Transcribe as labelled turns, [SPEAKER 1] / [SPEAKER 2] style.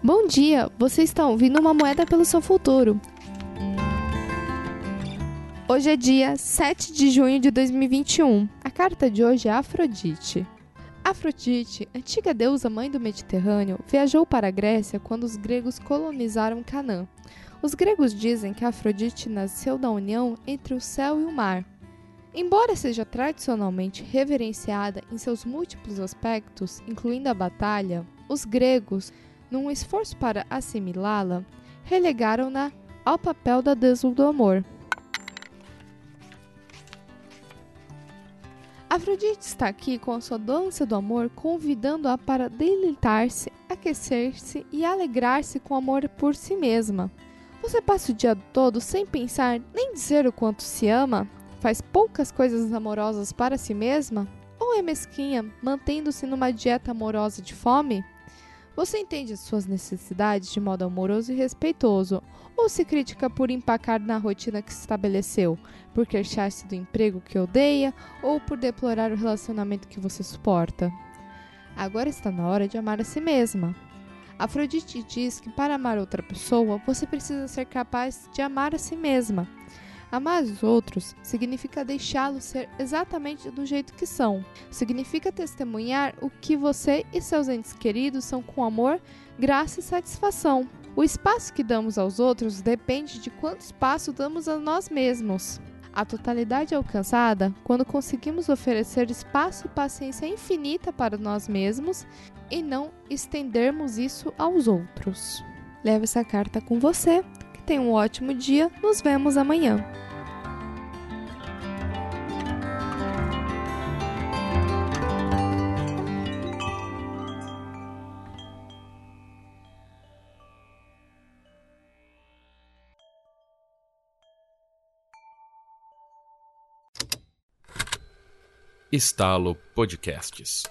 [SPEAKER 1] Bom dia, você está ouvindo uma moeda pelo seu futuro. Hoje é dia 7 de junho de 2021. A carta de hoje é Afrodite. Afrodite, antiga deusa mãe do Mediterrâneo, viajou para a Grécia quando os gregos colonizaram Canaã. Os gregos dizem que Afrodite nasceu da união entre o céu e o mar. Embora seja tradicionalmente reverenciada em seus múltiplos aspectos, incluindo a batalha, os gregos, num esforço para assimilá-la, relegaram-na ao papel da deusa do amor. Afrodite está aqui com a sua dança do amor, convidando-a para deleitar-se, aquecer-se e alegrar-se com amor por si mesma. Você passa o dia todo sem pensar nem dizer o quanto se ama? Faz poucas coisas amorosas para si mesma? Ou é mesquinha, mantendo-se numa dieta amorosa de fome? Você entende as suas necessidades de modo amoroso e respeitoso, ou se critica por empacar na rotina que se estabeleceu, por queixar-se do emprego que odeia ou por deplorar o relacionamento que você suporta? Agora está na hora de amar a si mesma. Afrodite diz que para amar outra pessoa, você precisa ser capaz de amar a si mesma. Amar os outros significa deixá-los ser exatamente do jeito que são. Significa testemunhar o que você e seus entes queridos são com amor, graça e satisfação. O espaço que damos aos outros depende de quanto espaço damos a nós mesmos. A totalidade é alcançada quando conseguimos oferecer espaço e paciência infinita para nós mesmos e não estendermos isso aos outros. Leve essa carta com você. Tenha um ótimo dia. Nos vemos amanhã.
[SPEAKER 2] Estalo Podcasts